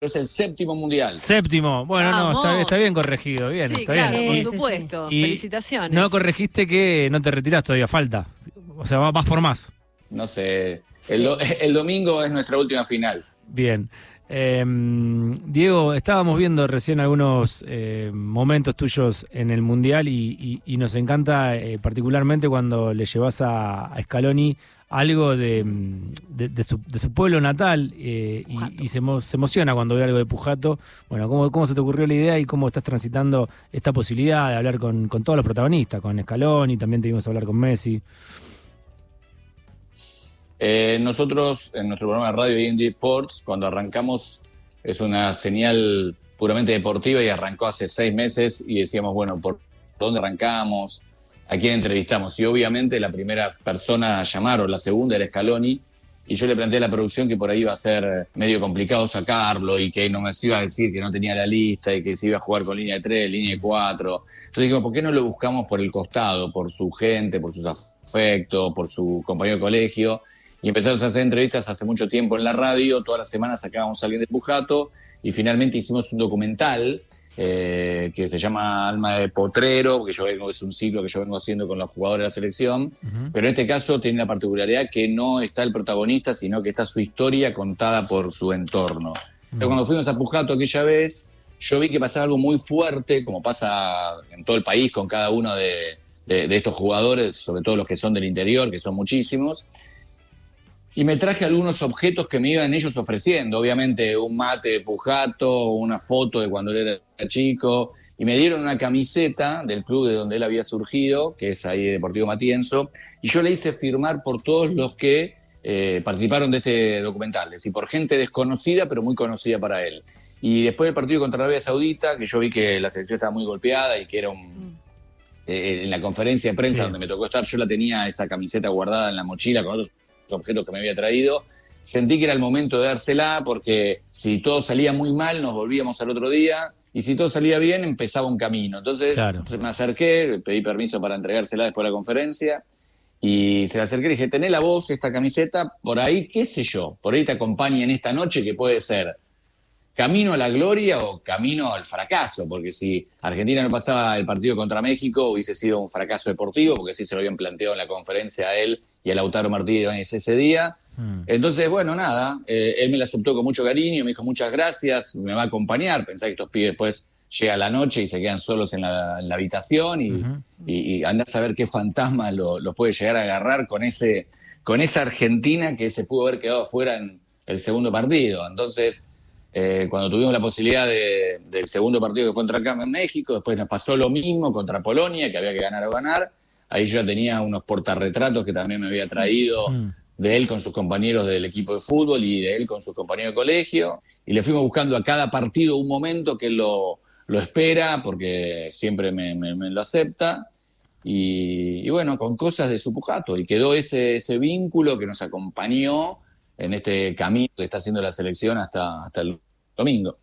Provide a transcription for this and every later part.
es el séptimo mundial. Séptimo. Bueno, no, está, bien corregido. Bien, sí, está claro, bien. por supuesto. y Felicitaciones. No corregiste que no te retirás todavía, falta. O sea, va- vas por más. No sé. Sí. El, do- el domingo es nuestra última final. Bien. Eh, Diego, estábamos viendo recién algunos eh, momentos tuyos en el Mundial y, y- y nos encanta eh, particularmente cuando le llevas a, a Scaloni algo de, de- de su, de su pueblo natal eh, y- y, se, emo- se emociona cuando ve algo de Pujato. Bueno, ¿cómo, ¿cómo se te ocurrió la idea y cómo estás transitando esta posibilidad de hablar con, con todos los protagonistas, con Scaloni, también te vimos hablar con Messi? Eh, nosotros, en nuestro programa de radio Indie Sports, cuando arrancamos, es una señal puramente deportiva y arrancó hace seis meses y decíamos, bueno, ¿por dónde arrancamos? ¿A quién entrevistamos? Y obviamente la primera persona a llamar, la segunda, era Scaloni, y yo le planteé a la producción que por ahí iba a ser medio complicado sacarlo y que no me iba a decir que no tenía la lista y que se iba a jugar con línea de 3, línea de 4. Entonces digo, ¿por qué no lo buscamos por el costado, por su gente, por sus afectos, por su compañero de colegio? Y empezamos a hacer entrevistas hace mucho tiempo en la radio, todas las semanas sacábamos a alguien de Pujato y finalmente hicimos un documental eh, que se llama Alma de Potrero, que yo vengo, es un ciclo que yo vengo haciendo con los jugadores de la selección, pero en este caso tiene la particularidad que no está el protagonista, sino que está su historia contada por su entorno. Pero cuando fuimos a Pujato aquella vez, yo vi que pasaba algo muy fuerte, como pasa en todo el país con cada uno de, de- de estos jugadores, sobre todo los que son del interior, que son muchísimos. Y me traje algunos objetos que me iban ellos ofreciendo, obviamente un mate de Pujato, una foto de cuando él era chico, y me dieron una camiseta del club de donde él había surgido, que es ahí Deportivo Matienzo, y yo le hice firmar por todos los que eh, participaron de este documental, es decir, por gente desconocida, pero muy conocida para él. Y después del partido contra Arabia Saudita, que yo vi que la selección estaba muy golpeada y que era un, eh, en la conferencia de prensa Sí. donde me tocó estar, yo la tenía esa camiseta guardada en la mochila con otros objetos que me había traído. Sentí que era el momento de dársela porque si todo salía muy mal nos volvíamos al otro día y si todo salía bien empezaba un camino. Entonces Claro. me acerqué, pedí permiso para entregársela después de la conferencia y se la acerqué y dije, tené la voz, esta camiseta, por ahí, qué sé yo, por ahí te acompaña en esta noche que puede ser camino a la gloria o camino al fracaso, porque si Argentina no pasaba el partido contra México hubiese sido un fracaso deportivo, porque así se lo habían planteado en la conferencia a él y a Lautaro Martínez ese día. Mm. Entonces, bueno, nada, eh, él me la aceptó con mucho cariño, me dijo muchas gracias, me va a acompañar, pensá que estos pibes después llega la noche y se quedan solos en la, en la habitación y, y andá a saber qué fantasma lo, lo puede llegar a agarrar con ese con esa Argentina que se pudo haber quedado fuera en el segundo partido. Entonces, eh, cuando tuvimos la posibilidad de- del segundo partido que fue contra acá en México, después nos pasó lo mismo contra Polonia, que había que ganar o ganar. Ahí yo tenía unos portarretratos que también me había traído Mm. de él con sus compañeros del equipo de fútbol y de él con sus compañeros de colegio. Y le fuimos buscando a cada partido un momento que él lo, lo espera, porque siempre me, me- me lo acepta. Y, y bueno, con cosas de su pujato. Y quedó ese, ese vínculo que nos acompañó en este camino que está haciendo la selección hasta, hasta el domingo.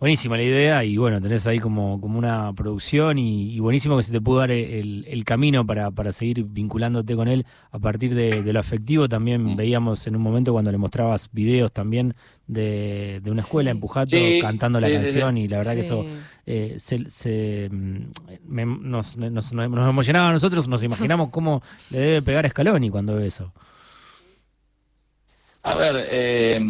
Buenísima la idea y bueno, tenés ahí como, como una producción y, y buenísimo que se te pudo dar el, el camino para, para seguir vinculándote con él a partir de, de lo afectivo. También Mm. veíamos en un momento cuando le mostrabas videos también de, de una escuela Sí. en Pujato Sí, cantando la canción sí. y la verdad que eso eh, se, se, mm, me- nos, nos, nos emocionaba a nosotros, nos imaginamos cómo le debe pegar a Scaloni cuando ve eso. A ver, eh,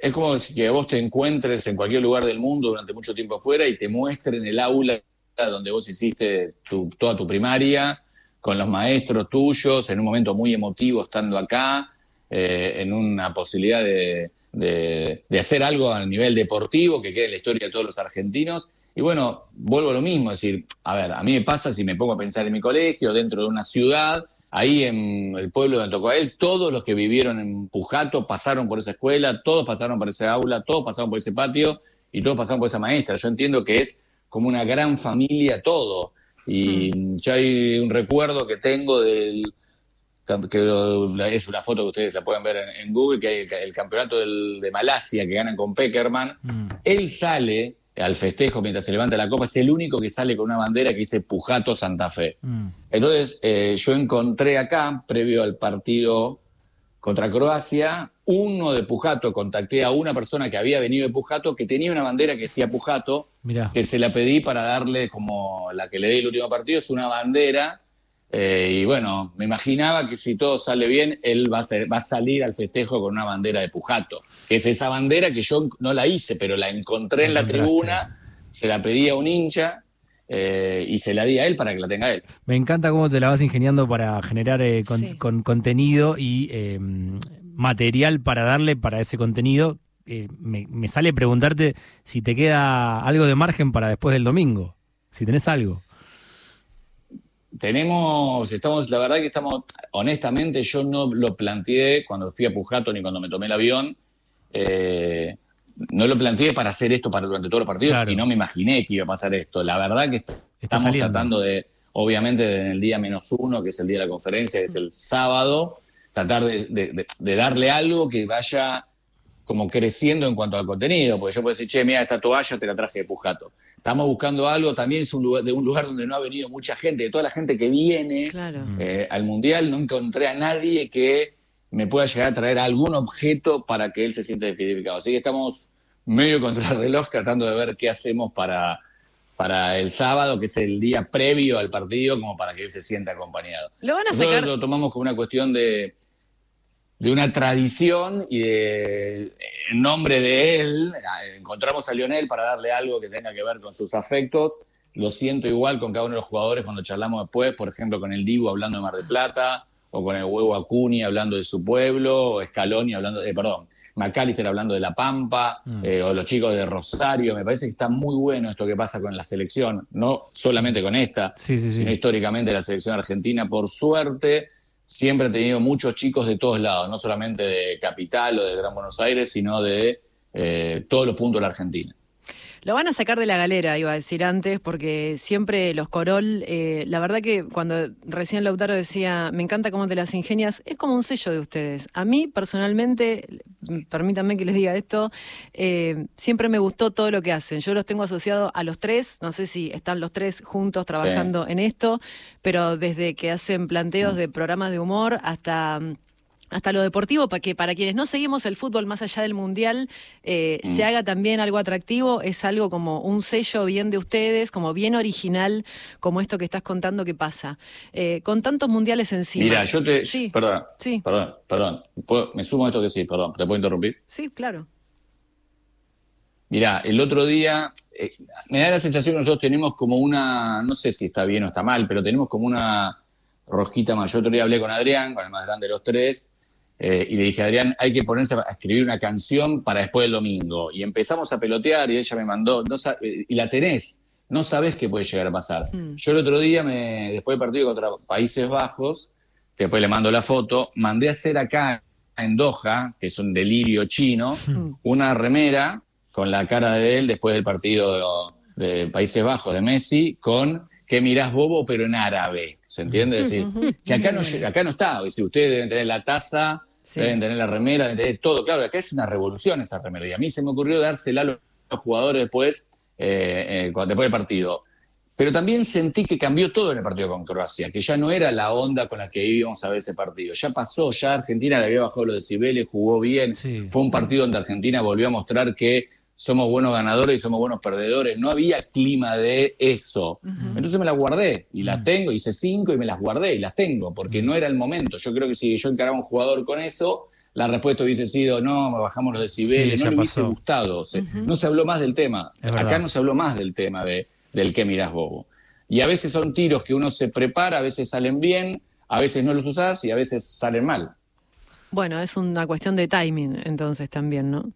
es como que vos te encuentres en cualquier lugar del mundo durante mucho tiempo afuera y te muestren el aula donde vos hiciste tu- toda tu primaria, con los maestros tuyos, en un momento muy emotivo estando acá, eh, en una posibilidad de, de- de hacer algo a nivel deportivo que quede en la historia de todos los argentinos. Y bueno, vuelvo a lo mismo, es decir, a ver, a mí me pasa si me pongo a pensar en mi colegio, dentro de una ciudad, ahí en el pueblo donde tocó a él, todos los que vivieron en Pujato pasaron por esa escuela, todos pasaron por esa aula, todos pasaron por ese patio y todos pasaron por esa maestra. Yo entiendo que es como una gran familia todo. Y ya hay un recuerdo que tengo del que es una foto que ustedes la pueden ver en, en Google, que hay el, el campeonato del- de Malasia que ganan con Peckerman. Mm. Él sale al festejo mientras se levanta la copa, es el único que sale con una bandera que dice Pujato Santa Fe. Mm. Entonces, eh, yo encontré acá, previo al partido contra Croacia, uno de Pujato, contacté a una persona que había venido de Pujato, que tenía una bandera que decía Pujato, que se la pedí para darle como la que le di el último partido, es una bandera. Eh, y bueno, me imaginaba que si todo sale bien, él va a, va a, salir al festejo con una bandera de Pujato, que es esa bandera que yo no la hice, pero la encontré en la tribuna, se la pedí a un hincha eh, y se la di a él para que la tenga él. Me encanta cómo te la vas ingeniando para generar eh, con, contenido y eh, material para darle para ese contenido. Me, me, sale preguntarte si te queda algo de margen para después del domingo, si tenés algo. Tenemos, estamos, la verdad que estamos, honestamente, yo no lo planteé cuando fui a Pujato ni cuando me tomé el avión. Eh, no lo planteé para hacer esto para durante todos los partidos y no me imaginé que iba a pasar esto. La verdad que estamos tratando de, obviamente, en el día menos uno, que es el día de la conferencia, que es el sábado, tratar de, darle algo que vaya como creciendo en cuanto al contenido, porque yo puedo decir, che, mira, esta toalla te la traje de Pujato. Estamos buscando algo, también es un lugar, de un lugar donde no ha venido mucha gente, de toda la gente que viene eh, al Mundial, no encontré a nadie que me pueda llegar a traer algún objeto para que él se sienta identificado. Así que estamos medio contra el reloj tratando de ver qué hacemos para, para el sábado, que es el día previo al partido, como para que él se sienta acompañado. ¿Lo van a Nosotros lo tomamos como una cuestión de, de una tradición y de, en nombre de él, encontramos a Lionel para darle algo que tenga que ver con sus afectos. Lo siento igual con cada uno de los jugadores cuando charlamos después, por ejemplo, con el Divo hablando de Mar del Plata, o con el huevo Acuni hablando de su pueblo, o Scaloni hablando de, perdón, McAllister hablando de La Pampa, mm. eh, o los chicos de Rosario. Me parece que está muy bueno esto que pasa con la selección, no solamente con esta, sino históricamente la selección argentina. Por suerte, siempre ha tenido muchos chicos de todos lados, no solamente de Capital o de Gran Buenos Aires, sino de eh, todos los puntos de la Argentina. Lo van a sacar de la galera, iba a decir antes, porque siempre los Corol, eh, la verdad que cuando recién Lautaro decía, me encanta cómo te las ingenias, es como un sello de ustedes. A mí personalmente, permítanme que les diga esto, eh, siempre me gustó todo lo que hacen. Yo los tengo asociados a los tres, no sé si están los tres juntos trabajando en esto, pero desde que hacen planteos de programas de humor hasta hasta lo deportivo, para que para quienes no seguimos el fútbol más allá del mundial, eh, se mm. haga también algo atractivo, es algo como un sello bien de ustedes, como bien original, como esto que estás contando que pasa. Eh, con tantos mundiales encima. Mira, yo te. Sí. Perdón. Sí. Perdón, perdón. Me sumo a esto que sí, perdón. ¿Te puedo interrumpir? Sí, claro. Mira, el otro día, eh, me da la sensación que nosotros tenemos como una, no sé si está bien o está mal, pero tenemos como una rosquita más. Yo otro día hablé con Adrián, con el más grande de los tres, eh, y le dije, Adrián, hay que ponerse a escribir una canción para después del domingo. Y empezamos a pelotear y ella me mandó, y la tenés, no sabés qué puede llegar a pasar. Mm. Yo el otro día, me, después del partido contra Países Bajos, que después le mando la foto, mandé a hacer acá en Doha, que es un delirio chino, mm. una remera con la cara de él después del partido de, Países Bajos de Messi, con que mirás bobo, pero en árabe. ¿Se entiende? Es decir, que acá no, acá no está. Si ustedes deben tener la taza Deben tener la remera, deben tener todo. Claro, acá es una revolución esa remera. Y a mí se me ocurrió dársela a los jugadores después, eh, eh, después del partido. Pero también sentí que cambió todo en el partido con Croacia, que ya no era la onda con la que íbamos a ver ese partido. Ya pasó, ya Argentina le había bajado los decibeles, jugó bien. Fue un partido donde Argentina volvió a mostrar que somos buenos ganadores y somos buenos perdedores. No había clima de eso. Entonces me las guardé y las tengo, hice cinco y me las guardé y las tengo, porque no era el momento. Yo creo que si yo encaraba a un jugador con eso, la respuesta hubiese sido, no, me bajamos los decibeles, no le hubiese gustado. No se habló más del tema. Acá no se habló más del tema de, del que mirás bobo. Y a veces son tiros que uno se prepara, a veces salen bien, a veces no los usás y a veces salen mal. Bueno, es una cuestión de timing entonces también, ¿no?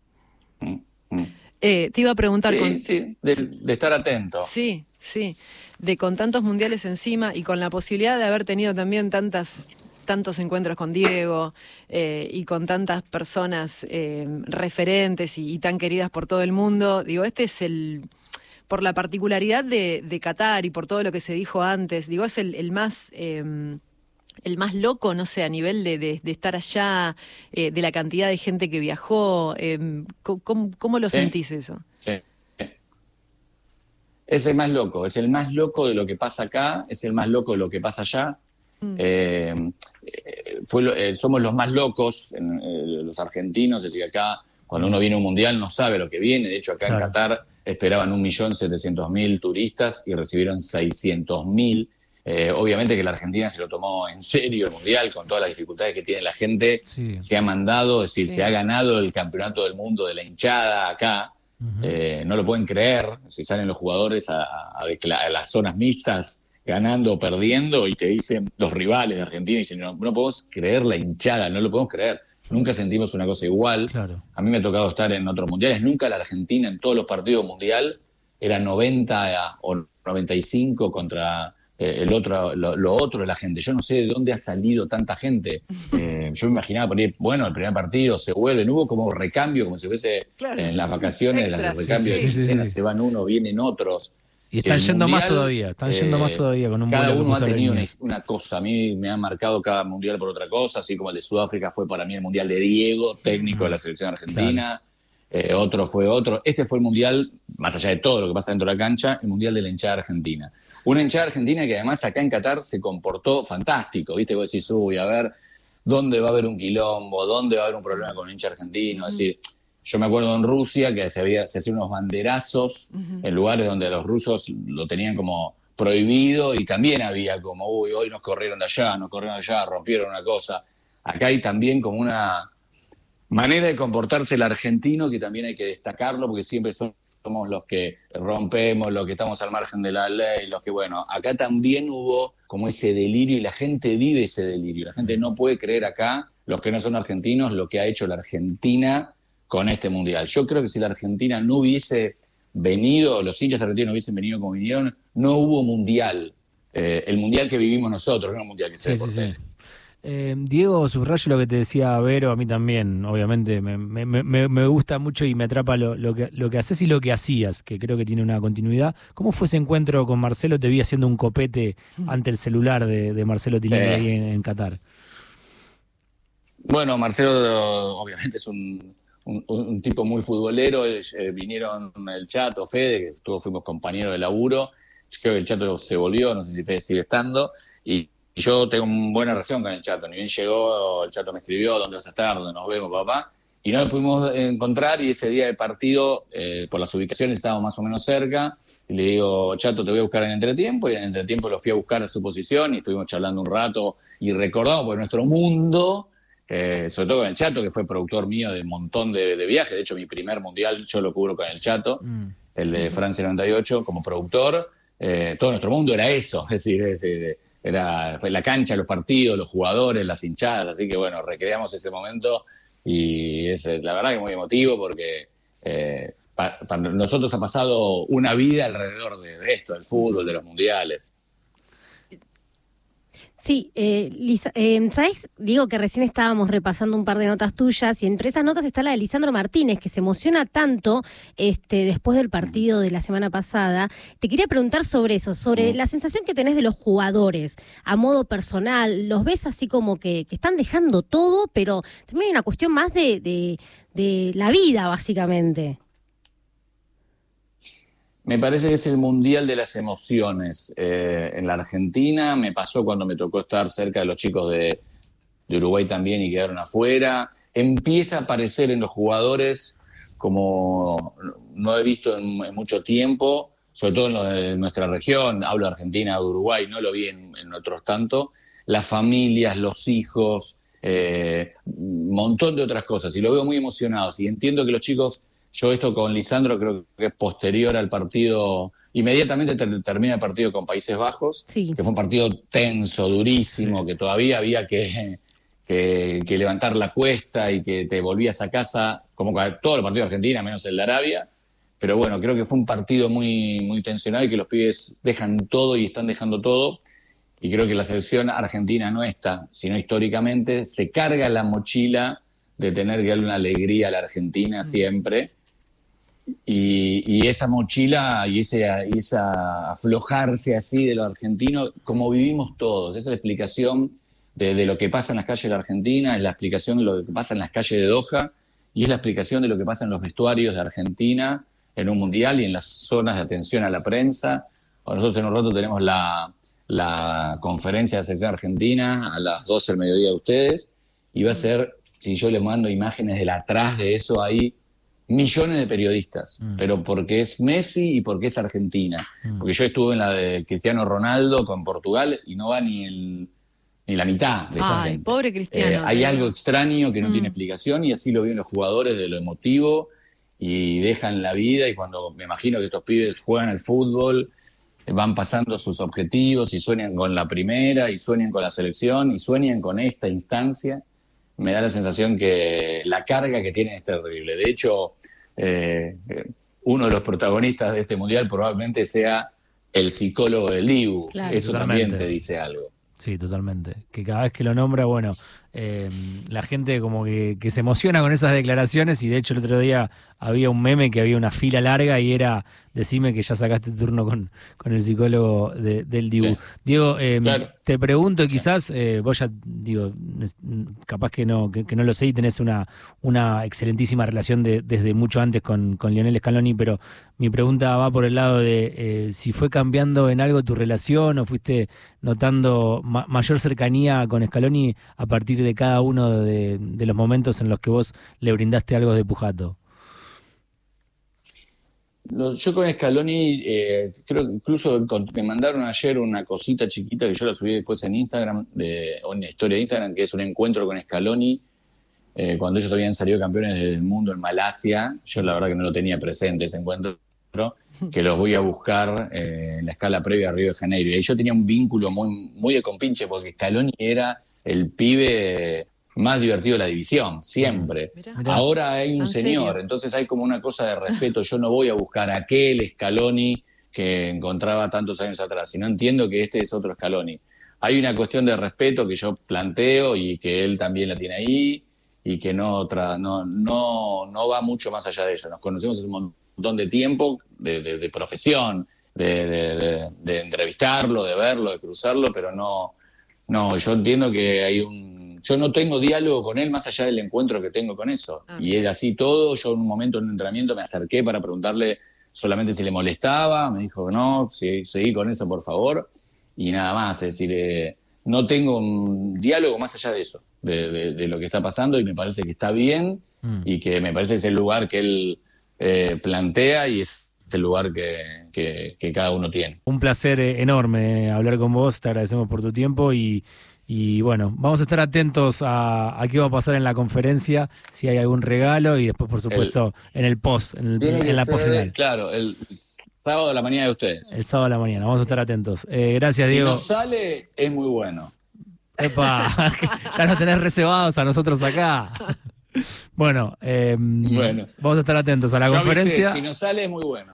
Mm, mm. Eh, te iba a preguntar... Sí, sí, de, estar atento. Sí, sí, de con tantos mundiales encima y con la posibilidad de haber tenido también tantas tantos encuentros con Diego eh, y con tantas personas eh, referentes y, tan queridas por todo el mundo. Digo, este es el, por la particularidad de, Qatar y por todo lo que se dijo antes, digo, es el, más el más loco, no sé, a nivel de, estar allá, eh, de la cantidad de gente que viajó? Eh, ¿cómo, lo sentís eso? Sí. Es el más loco, es el más loco de lo que pasa acá, es el más loco de lo que pasa allá. Mm. Eh, fue, somos los más locos, los argentinos, es decir, acá cuando uno viene a un mundial no sabe lo que viene. De hecho, acá en Qatar esperaban 1.700.000 turistas y recibieron 600.000. Eh, obviamente que la Argentina se lo tomó en serio el mundial con todas las dificultades que tiene la gente. Se ha mandado, es decir, se ha ganado el campeonato del mundo de la hinchada acá. Eh, no lo pueden creer. Si salen los jugadores a, las zonas mixtas ganando o perdiendo y te dicen los rivales de Argentina y dicen no, no podemos creer la hinchada, no lo podemos creer. Nunca sentimos una cosa igual. A mí me ha tocado estar en otros mundiales. Nunca la Argentina en todos los partidos mundial era 90 o 95 contra el otro, lo, otro de la gente. Yo no sé de dónde ha salido tanta gente. Eh, yo me imaginaba por ir, bueno, el primer partido se vuelve, hubo como recambio, como si fuese en las vacaciones, las recambios de escenas, se van unos, vienen otros. Y están yendo más todavía, están yendo más eh, todavía con un Cada uno ha tenido una, cosa. A mí me ha marcado cada mundial por otra cosa, así como el de Sudáfrica fue para mí el mundial de Diego, técnico de la selección argentina. Eh, otro fue otro. Este fue el mundial, más allá de todo lo que pasa dentro de la cancha, el mundial de la hinchada argentina. Una hinchada argentina que además acá en Qatar se comportó fantástico, ¿viste? Vos decís, uy, a ver, ¿dónde va a haber un quilombo? ¿Dónde va a haber un problema con el hincha argentino? Es decir, yo me acuerdo en Rusia que se, había, se hacían unos banderazos en lugares donde los rusos lo tenían como prohibido y también había como, uy, hoy nos corrieron de allá, nos corrieron de allá, rompieron una cosa. Acá hay también como una manera de comportarse el argentino que también hay que destacarlo porque siempre somos los que rompemos, los que estamos al margen de la ley, los que, bueno, acá también hubo como ese delirio y la gente vive ese delirio. La gente no puede creer acá, los que no son argentinos, lo que ha hecho la Argentina con este mundial. Yo creo que si la Argentina no hubiese venido, los hinchas argentinos no hubiesen venido como vinieron, no hubo mundial. Eh, el mundial que vivimos nosotros, no el mundial que se sí, sí, eh, Diego, subrayo lo que te decía Vero, a mí también, obviamente, me, gusta mucho y me atrapa lo, que, lo que haces y lo que hacías, que creo que tiene una continuidad. ¿Cómo fue ese encuentro con Marcelo? Te vi haciendo un copete ante el celular de, Marcelo Tinelli ahí en Qatar. Bueno, Marcelo obviamente es un, un, tipo muy futbolero, eh, vinieron el Chato, Fede, que todos fuimos compañeros de laburo, creo que el Chato se volvió, no sé si Fede sigue estando, y, yo tengo una buena relación con el Chato, ni bien llegó, el Chato me escribió, ¿dónde vas a estar? ¿Dónde nos vemos, papá? Y no nos pudimos encontrar y ese día de partido, eh, por las ubicaciones estábamos más o menos cerca, y le digo, Chato, te voy a buscar en entretiempo, y en entretiempo lo fui a buscar a su posición y estuvimos charlando un rato y recordamos, porque nuestro mundo eh, sobre todo con el Chato, que fue productor mío de un montón de, viajes. De hecho, mi primer mundial yo lo cubro con el Chato, mm. el de Francia 98, como productor. Eh, todo nuestro mundo era eso, es decir, era fue la cancha, los partidos, los jugadores, las hinchadas. Así que bueno, recreamos ese momento y es la verdad que muy emotivo porque eh, para, nosotros ha pasado una vida alrededor de esto, del fútbol, de los mundiales. Sí, eh, Lisa, eh, ¿sabes? Digo que recién estábamos repasando un par de notas tuyas y entre esas notas está la de Lisandro Martínez, que se emociona tanto este, después del partido de la semana pasada. Te quería preguntar sobre eso, sobre la sensación que tenés de los jugadores a modo personal. ¿Los ves así como que, están dejando todo, pero también hay una cuestión más de, de, de la vida, básicamente? Me parece que es el mundial de las emociones. Eh, en la Argentina me pasó cuando me tocó estar cerca de los chicos de, Uruguay también y quedaron afuera. Empieza a aparecer en los jugadores como no he visto en, mucho tiempo, sobre todo en, nuestra región, hablo de Argentina, de Uruguay, no lo vi en, otros tanto, las familias, los hijos, eh, un montón de otras cosas. Y lo veo muy emocionados y entiendo que los chicos yo esto con Lisandro creo que es posterior al partido, inmediatamente termina el partido con Países Bajos, que fue un partido tenso, durísimo, que todavía había que, que, levantar la cuesta y que te volvías a casa, como todo el partido de Argentina, menos el de Arabia. Pero bueno, creo que fue un partido muy, muy tensionado y que los pibes dejan todo y están dejando todo. Y creo que la selección argentina no está, sino históricamente se carga la mochila de tener que darle una alegría a la Argentina mm. siempre y, esa mochila y ese esa aflojarse así de lo argentino, como vivimos todos, esa es la explicación de, lo que pasa en las calles de la Argentina, es la explicación de lo que pasa en las calles de Doha y es la explicación de lo que pasa en los vestuarios de Argentina en un mundial y en las zonas de atención a la prensa. Nosotros en un rato tenemos la, la conferencia de la selección argentina a las 12 del mediodía de ustedes y va a ser, si yo les mando imágenes del atrás de eso, hay millones de periodistas, Mm. pero porque es Messi y porque es Argentina. Mm. Porque yo estuve en la de Cristiano Ronaldo con Portugal y no va ni, el, ni la mitad de esa Ay, gente. pobre Eh, Cristiano. hay algo extraño que no Mm. tiene explicación y así lo viven los jugadores de lo emotivo y dejan la vida y cuando me imagino que estos pibes juegan al fútbol, eh, van pasando sus objetivos y sueñan con la primera y sueñan con la selección y sueñan con esta instancia, me da la sensación que la carga que tienen es terrible. De hecho, eh, uno de los protagonistas de este mundial probablemente sea el psicólogo del Liu. Claro. Eso Totalmente. también te dice algo. Sí, totalmente. Que cada vez que lo nombra, bueno, eh, la gente como que, que se emociona con esas declaraciones y de hecho el otro día había un meme que había una fila larga y era decime que ya sacaste turno con, con el psicólogo de- del Dibu. Sí. Diego, eh, Claro. te pregunto quizás, eh, vos ya digo, capaz que no, que, que no lo sé y tenés una, una excelentísima relación de- desde mucho antes con, con Lionel Scaloni, pero mi pregunta va por el lado de eh, si fue cambiando en algo tu relación o fuiste notando ma- mayor cercanía con Scaloni a partir de cada uno de, de los momentos en los que vos le brindaste algo de Pujato. Yo con Scaloni, eh, creo que incluso me mandaron ayer una cosita chiquita que yo la subí después en Instagram, de, o en la historia de Instagram, que es un encuentro con Scaloni, eh, cuando ellos habían salido campeones del mundo en Malasia. Yo la verdad que no lo tenía presente ese encuentro, que los voy a buscar eh, en la escala previa a Río de Janeiro. Y ahí yo tenía un vínculo muy, muy de compinche, porque Scaloni era el pibe más divertido la división, siempre. Mirá. Mirá. Ahora hay un ¿En señor, serio? entonces hay como una cosa de respeto. Yo no voy a buscar a aquel Scaloni que encontraba tantos años atrás, sino entiendo que este es otro Scaloni. Hay una cuestión de respeto que yo planteo y que él también la tiene ahí y que no, tra- no, no, no va mucho más allá de eso. Nos conocemos hace un montón de tiempo, de, de- de profesión, de, de- de- de entrevistarlo, de verlo, de cruzarlo, pero no, no, yo entiendo que hay un... Yo no tengo diálogo con él más allá del encuentro que tengo con eso. Ah, y él así todo, yo en un momento en un entrenamiento me acerqué para preguntarle solamente si le molestaba, me dijo que no, sí, seguí con eso por favor, y nada más, es decir, eh, no tengo un diálogo más allá de eso, de, de- de lo que está pasando y me parece que está bien Mm. y que me parece que es el lugar que él eh, plantea y es el lugar que, que- que cada uno tiene. Un placer eh, enorme eh, hablar con vos, te agradecemos por tu tiempo y, y bueno, vamos a estar atentos a, a qué va a pasar en la conferencia, si hay algún regalo y después, por supuesto, en el post, en, el- en la post final, Claro, el sábado de la mañana de ustedes. el sábado a la mañana. Vamos a estar atentos. Eh, gracias, si Diego. no sale, es muy bueno. Epa, ya nos tenés reservados a nosotros acá. Bueno, eh, Bueno. vamos a estar atentos a la avisé, conferencia. si no sale, es muy bueno.